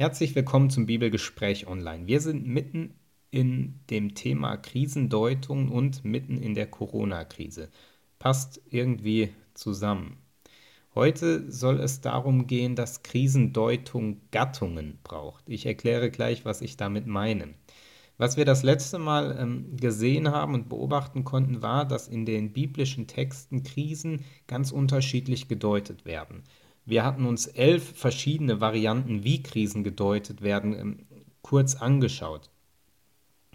Herzlich willkommen zum Bibelgespräch online. Wir sind mitten in dem Thema Krisendeutung und mitten in der Corona-Krise. Passt irgendwie zusammen. Heute soll es darum gehen, dass Krisendeutung Gattungen braucht. Ich erkläre gleich, was ich damit meine. Was wir das letzte Mal ähm, gesehen haben und beobachten konnten, war, dass in den biblischen Texten Krisen ganz unterschiedlich gedeutet werden. Wir hatten uns elf verschiedene Varianten, wie Krisen gedeutet werden, ähm, kurz angeschaut.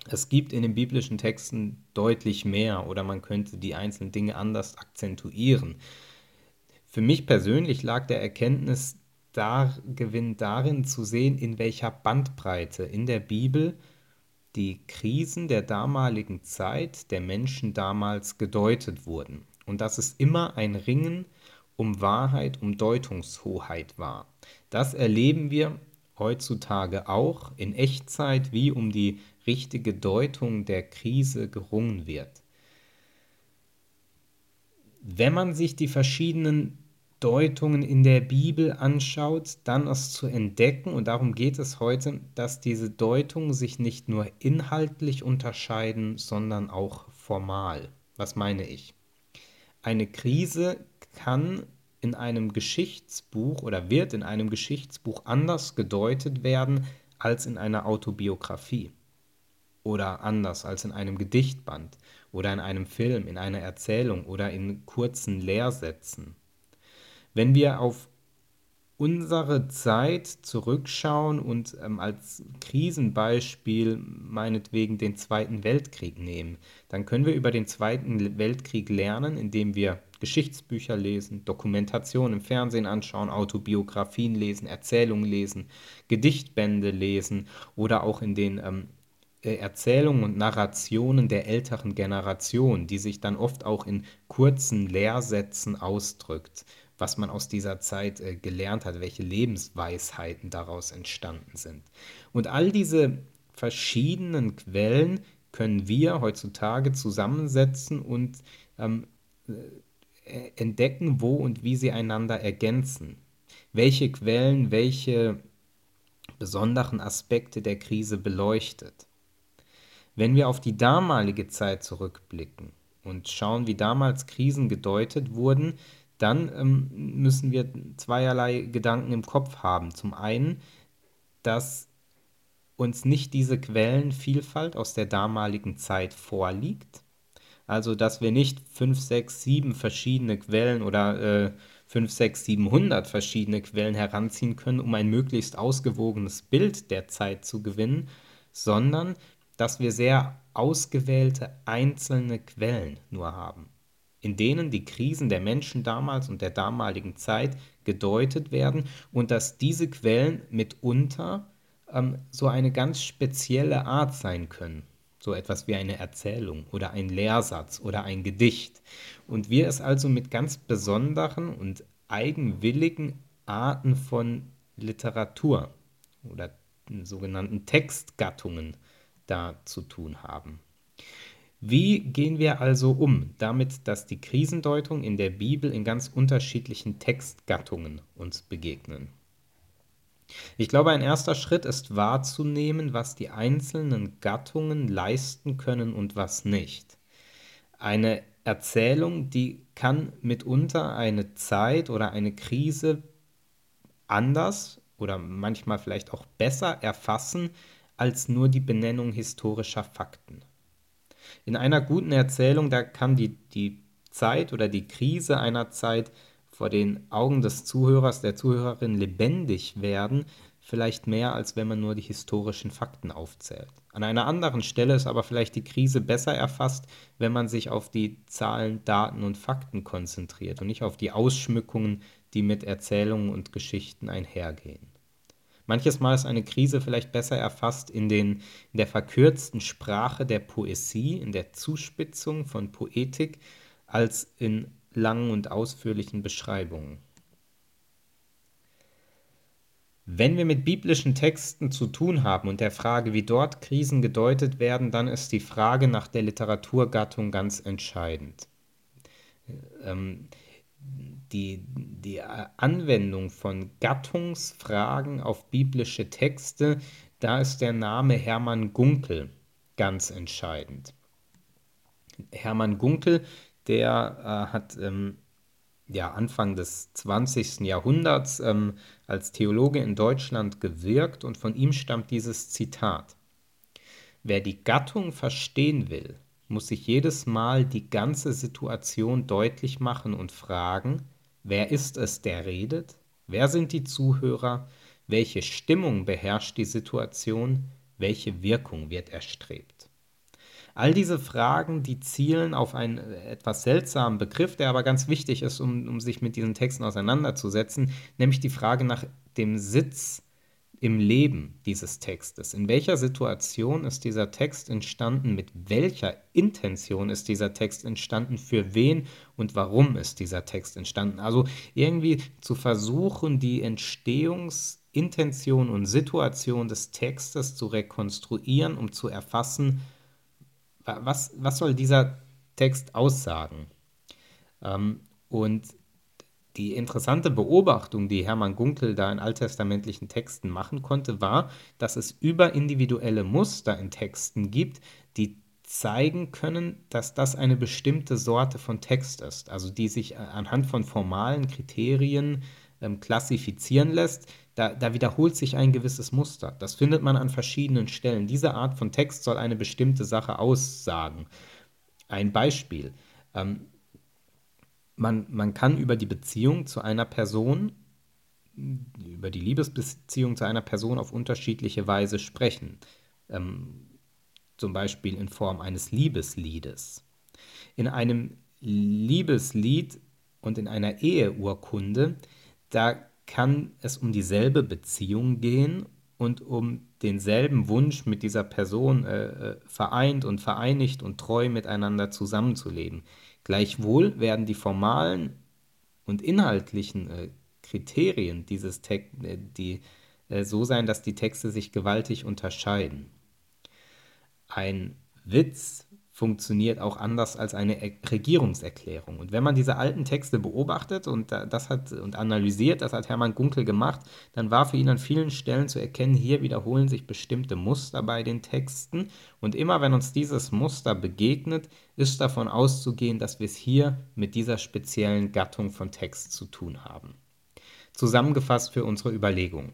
Es gibt in den biblischen Texten deutlich mehr oder man könnte die einzelnen Dinge anders akzentuieren. Für mich persönlich lag der Erkenntnisgewinn darin zu sehen, in welcher Bandbreite in der Bibel die Krisen der damaligen Zeit der Menschen damals gedeutet wurden und dass es immer ein Ringen um Wahrheit, um Deutungshoheit war. Das erleben wir heutzutage auch in Echtzeit, wie um die richtige Deutung der Krise gerungen wird. Wenn man sich die verschiedenen Deutungen in der Bibel anschaut, dann ist zu entdecken, und darum geht es heute, dass diese Deutungen sich nicht nur inhaltlich unterscheiden, sondern auch formal. Was meine ich? Eine Krise kann in einem Geschichtsbuch oder wird in einem Geschichtsbuch anders gedeutet werden als in einer Autobiografie oder anders als in einem Gedichtband oder in einem Film, in einer Erzählung oder in kurzen Lehrsätzen. Wenn wir auf unsere Zeit zurückschauen und ähm, als Krisenbeispiel meinetwegen den Zweiten Weltkrieg nehmen, dann können wir über den Zweiten Weltkrieg lernen, indem wir Geschichtsbücher lesen, Dokumentationen im Fernsehen anschauen, Autobiografien lesen, Erzählungen lesen, Gedichtbände lesen oder auch in den ähm, äh, Erzählungen und Narrationen der älteren Generation, die sich dann oft auch in kurzen Lehrsätzen ausdrückt was man aus dieser Zeit äh, gelernt hat, welche Lebensweisheiten daraus entstanden sind. Und all diese verschiedenen Quellen können wir heutzutage zusammensetzen und ähm, äh, entdecken, wo und wie sie einander ergänzen. Welche Quellen welche besonderen Aspekte der Krise beleuchtet. Wenn wir auf die damalige Zeit zurückblicken und schauen, wie damals Krisen gedeutet wurden, dann ähm, müssen wir zweierlei Gedanken im Kopf haben. Zum einen, dass uns nicht diese Quellenvielfalt aus der damaligen Zeit vorliegt. Also, dass wir nicht 5, 6, 7 verschiedene Quellen oder äh, 5, 6, 700 verschiedene Quellen heranziehen können, um ein möglichst ausgewogenes Bild der Zeit zu gewinnen, sondern dass wir sehr ausgewählte einzelne Quellen nur haben in denen die Krisen der Menschen damals und der damaligen Zeit gedeutet werden und dass diese Quellen mitunter ähm, so eine ganz spezielle Art sein können. So etwas wie eine Erzählung oder ein Lehrsatz oder ein Gedicht. Und wir es also mit ganz besonderen und eigenwilligen Arten von Literatur oder sogenannten Textgattungen da zu tun haben. Wie gehen wir also um damit, dass die Krisendeutung in der Bibel in ganz unterschiedlichen Textgattungen uns begegnen? Ich glaube, ein erster Schritt ist wahrzunehmen, was die einzelnen Gattungen leisten können und was nicht. Eine Erzählung, die kann mitunter eine Zeit oder eine Krise anders oder manchmal vielleicht auch besser erfassen als nur die Benennung historischer Fakten. In einer guten Erzählung, da kann die, die Zeit oder die Krise einer Zeit vor den Augen des Zuhörers, der Zuhörerin lebendig werden, vielleicht mehr, als wenn man nur die historischen Fakten aufzählt. An einer anderen Stelle ist aber vielleicht die Krise besser erfasst, wenn man sich auf die Zahlen, Daten und Fakten konzentriert und nicht auf die Ausschmückungen, die mit Erzählungen und Geschichten einhergehen. Manches Mal ist eine Krise vielleicht besser erfasst in, den, in der verkürzten Sprache der Poesie, in der Zuspitzung von Poetik, als in langen und ausführlichen Beschreibungen. Wenn wir mit biblischen Texten zu tun haben und der Frage, wie dort Krisen gedeutet werden, dann ist die Frage nach der Literaturgattung ganz entscheidend. Ähm, die, die Anwendung von Gattungsfragen auf biblische Texte, da ist der Name Hermann Gunkel ganz entscheidend. Hermann Gunkel, der äh, hat ähm, ja, Anfang des 20. Jahrhunderts ähm, als Theologe in Deutschland gewirkt und von ihm stammt dieses Zitat. Wer die Gattung verstehen will, muss sich jedes Mal die ganze Situation deutlich machen und fragen, wer ist es, der redet? Wer sind die Zuhörer? Welche Stimmung beherrscht die Situation? Welche Wirkung wird erstrebt? All diese Fragen, die zielen auf einen etwas seltsamen Begriff, der aber ganz wichtig ist, um, um sich mit diesen Texten auseinanderzusetzen, nämlich die Frage nach dem Sitz im Leben dieses Textes. In welcher Situation ist dieser Text entstanden? Mit welcher Intention ist dieser Text entstanden? Für wen und warum ist dieser Text entstanden? Also irgendwie zu versuchen, die Entstehungsintention und Situation des Textes zu rekonstruieren, um zu erfassen, was, was soll dieser Text aussagen? Ähm, und die interessante Beobachtung, die Hermann Gunkel da in alttestamentlichen Texten machen konnte, war, dass es überindividuelle Muster in Texten gibt, die zeigen können, dass das eine bestimmte Sorte von Text ist, also die sich anhand von formalen Kriterien ähm, klassifizieren lässt, da, da, wiederholt sich ein gewisses Muster. Das findet man an verschiedenen Stellen. Diese Art von Text soll eine bestimmte Sache aussagen. Ein Beispiel. Ähm, man, man kann über die Beziehung zu einer Person, über die Liebesbeziehung zu einer Person auf unterschiedliche Weise sprechen. Ähm, zum Beispiel in Form eines Liebesliedes. In einem Liebeslied und in einer Eheurkunde da kann es um dieselbe Beziehung gehen und um denselben Wunsch, mit dieser Person äh, äh, vereint und vereinigt und treu miteinander zusammenzuleben. Gleichwohl werden die formalen und inhaltlichen äh, Kriterien dieses Text, äh, die äh, so sein, dass die Texte sich gewaltig unterscheiden. Ein Witz funktioniert auch anders als eine Regierungserklärung. Und wenn man diese alten Texte beobachtet und das hat und analysiert, das hat Hermann Gunkel gemacht, dann war für ihn an vielen Stellen zu erkennen, hier wiederholen sich bestimmte Muster bei den Texten und immer wenn uns dieses Muster begegnet, ist davon auszugehen, dass wir es hier mit dieser speziellen Gattung von Text zu tun haben. Zusammengefasst für unsere Überlegung.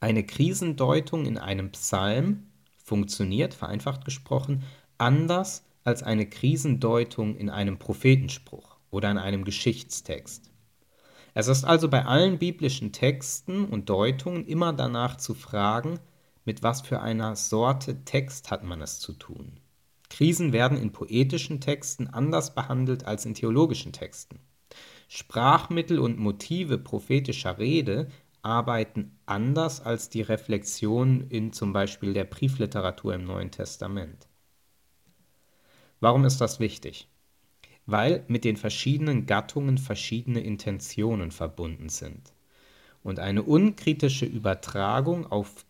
Eine Krisendeutung in einem Psalm funktioniert, vereinfacht gesprochen, anders als eine Krisendeutung in einem Prophetenspruch oder in einem Geschichtstext. Es ist also bei allen biblischen Texten und Deutungen immer danach zu fragen, mit was für einer Sorte Text hat man es zu tun. Krisen werden in poetischen Texten anders behandelt als in theologischen Texten. Sprachmittel und Motive prophetischer Rede arbeiten anders als die Reflexion in zum Beispiel der Briefliteratur im Neuen Testament. Warum ist das wichtig? Weil mit den verschiedenen Gattungen verschiedene Intentionen verbunden sind. Und eine unkritische Übertragung auf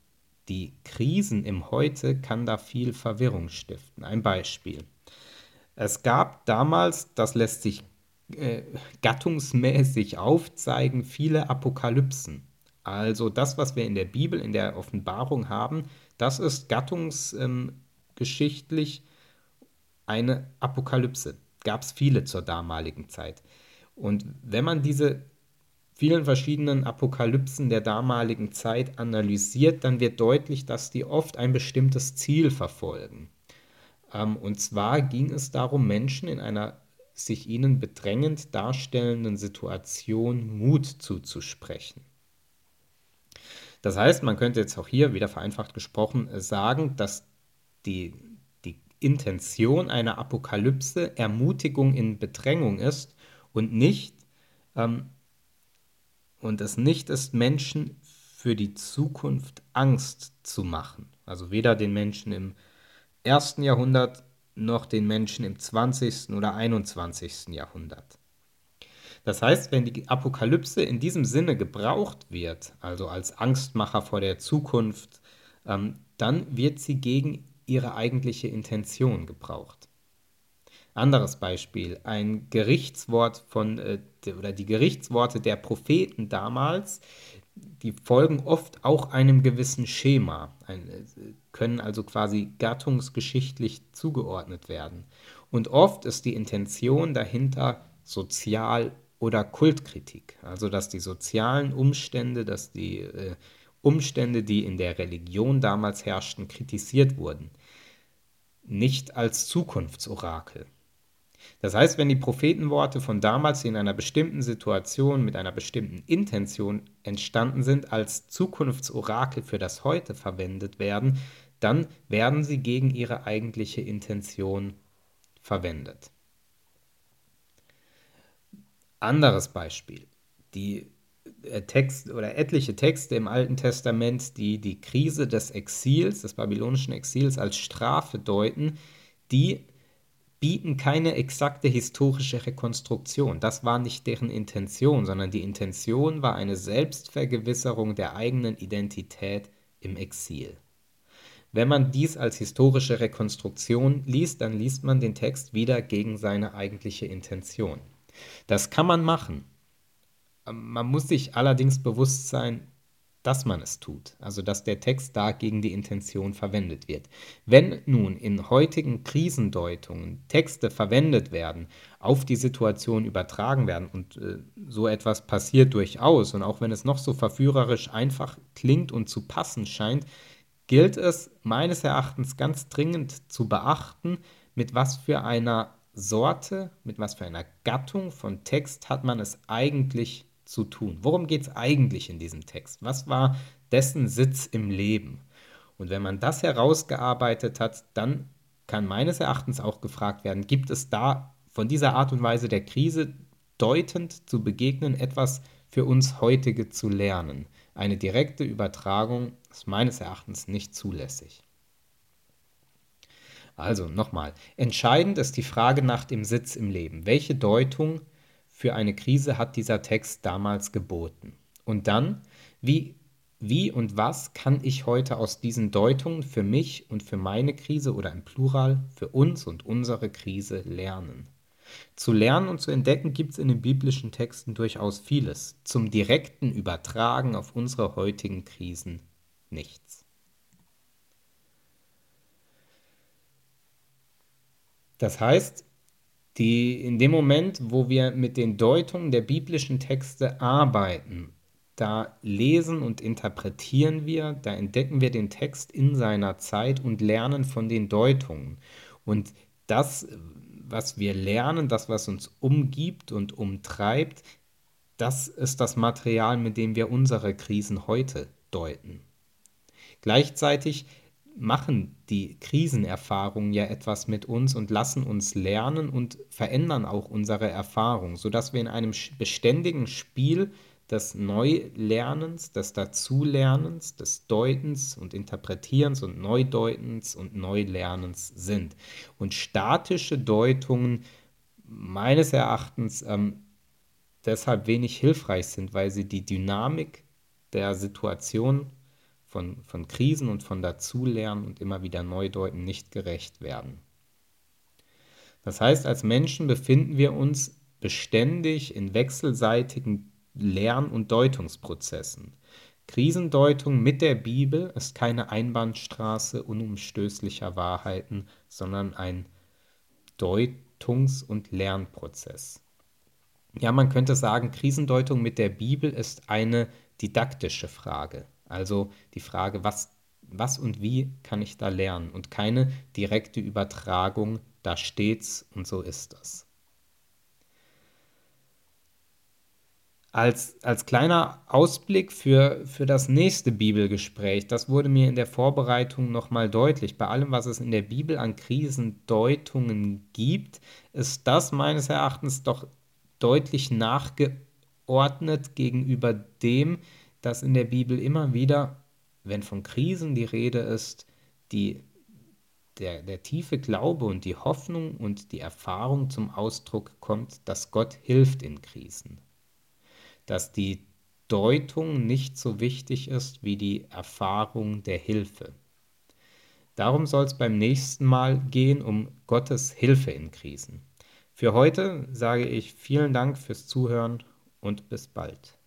die Krisen im Heute kann da viel Verwirrung stiften. Ein Beispiel. Es gab damals, das lässt sich äh, gattungsmäßig aufzeigen, viele Apokalypsen. Also das, was wir in der Bibel, in der Offenbarung haben, das ist gattungsgeschichtlich ähm, eine Apokalypse. Gab es viele zur damaligen Zeit. Und wenn man diese vielen verschiedenen Apokalypsen der damaligen Zeit analysiert, dann wird deutlich, dass die oft ein bestimmtes Ziel verfolgen. Ähm, und zwar ging es darum, Menschen in einer sich ihnen bedrängend darstellenden Situation Mut zuzusprechen. Das heißt, man könnte jetzt auch hier wieder vereinfacht gesprochen sagen, dass die Intention einer Apokalypse Ermutigung in Bedrängung ist und nicht ähm, und es nicht ist, Menschen für die Zukunft Angst zu machen. Also weder den Menschen im ersten Jahrhundert noch den Menschen im 20. oder 21. Jahrhundert. Das heißt, wenn die Apokalypse in diesem Sinne gebraucht wird, also als Angstmacher vor der Zukunft, ähm, dann wird sie gegen ihre eigentliche Intention gebraucht. Anderes Beispiel, ein Gerichtswort von, äh, oder die Gerichtsworte der Propheten damals, die folgen oft auch einem gewissen Schema, äh, können also quasi gattungsgeschichtlich zugeordnet werden. Und oft ist die Intention dahinter Sozial- oder Kultkritik, also dass die sozialen Umstände, dass die äh, Umstände, die in der Religion damals herrschten, kritisiert wurden, nicht als Zukunftsorakel. Das heißt, wenn die Prophetenworte von damals in einer bestimmten Situation mit einer bestimmten Intention entstanden sind, als Zukunftsorakel für das Heute verwendet werden, dann werden sie gegen ihre eigentliche Intention verwendet. Anderes Beispiel. Die Text oder etliche Texte im Alten Testament, die die Krise des Exils, des babylonischen Exils als Strafe deuten, die bieten keine exakte historische Rekonstruktion. Das war nicht deren Intention, sondern die Intention war eine Selbstvergewisserung der eigenen Identität im Exil. Wenn man dies als historische Rekonstruktion liest, dann liest man den Text wieder gegen seine eigentliche Intention. Das kann man machen. Man muss sich allerdings bewusst sein, dass man es tut, also dass der Text da gegen die Intention verwendet wird. Wenn nun in heutigen Krisendeutungen Texte verwendet werden, auf die Situation übertragen werden und äh, so etwas passiert durchaus und auch wenn es noch so verführerisch einfach klingt und zu passen scheint, gilt es meines Erachtens ganz dringend zu beachten, mit was für einer Sorte, mit was für einer Gattung von Text hat man es eigentlich zu tun? Worum geht es eigentlich in diesem Text? Was war dessen Sitz im Leben? Und wenn man das herausgearbeitet hat, dann kann meines Erachtens auch gefragt werden, gibt es da von dieser Art und Weise der Krise deutend zu begegnen, etwas für uns heutige zu lernen? Eine direkte Übertragung ist meines Erachtens nicht zulässig. Also nochmal, entscheidend ist die Frage nach dem Sitz im Leben. Welche Deutung für eine Krise hat dieser Text damals geboten? Und dann, wie, wie und was kann ich heute aus diesen Deutungen für mich und für meine Krise oder im Plural für uns und unsere Krise lernen? Zu lernen und zu entdecken gibt es in den biblischen Texten durchaus vieles, zum direkten Übertragen auf unsere heutigen Krisen nichts. Das heißt, die in dem Moment, wo wir mit den Deutungen der biblischen Texte arbeiten, da lesen und interpretieren wir, da entdecken wir den Text in seiner Zeit und lernen von den Deutungen. Und das, was wir lernen, das, was uns umgibt und umtreibt, das ist das Material, mit dem wir unsere Krisen heute deuten. Gleichzeitig machen die Krisenerfahrungen ja etwas mit uns und lassen uns lernen und verändern auch unsere Erfahrung, sodass wir in einem beständigen Spiel des Neulernens, des Dazulernens, des Deutens und Interpretierens und Neudeutens und Neulernens sind. Und statische Deutungen meines Erachtens ähm, deshalb wenig hilfreich sind, weil sie die Dynamik der Situation von, von Krisen und von Dazulernen und immer wieder Neudeuten nicht gerecht werden. Das heißt, als Menschen befinden wir uns beständig in wechselseitigen Lern- und Deutungsprozessen. Krisendeutung mit der Bibel ist keine Einbahnstraße unumstößlicher Wahrheiten, sondern ein Deutungs- und Lernprozess. Ja, man könnte sagen, Krisendeutung mit der Bibel ist eine didaktische Frage. Also die Frage, was, was und wie kann ich da lernen und keine direkte Übertragung, da steht's und so ist das. Als, als kleiner Ausblick für, für das nächste Bibelgespräch, das wurde mir in der Vorbereitung nochmal deutlich. Bei allem, was es in der Bibel an Krisendeutungen gibt, ist das meines Erachtens doch deutlich nachgeordnet gegenüber dem, dass in der Bibel immer wieder, wenn von Krisen die Rede ist, die, der, der tiefe Glaube und die Hoffnung und die Erfahrung zum Ausdruck kommt, dass Gott hilft in Krisen. Dass die Deutung nicht so wichtig ist wie die Erfahrung der Hilfe. Darum soll es beim nächsten Mal gehen um Gottes Hilfe in Krisen. Für heute sage ich vielen Dank fürs Zuhören und bis bald.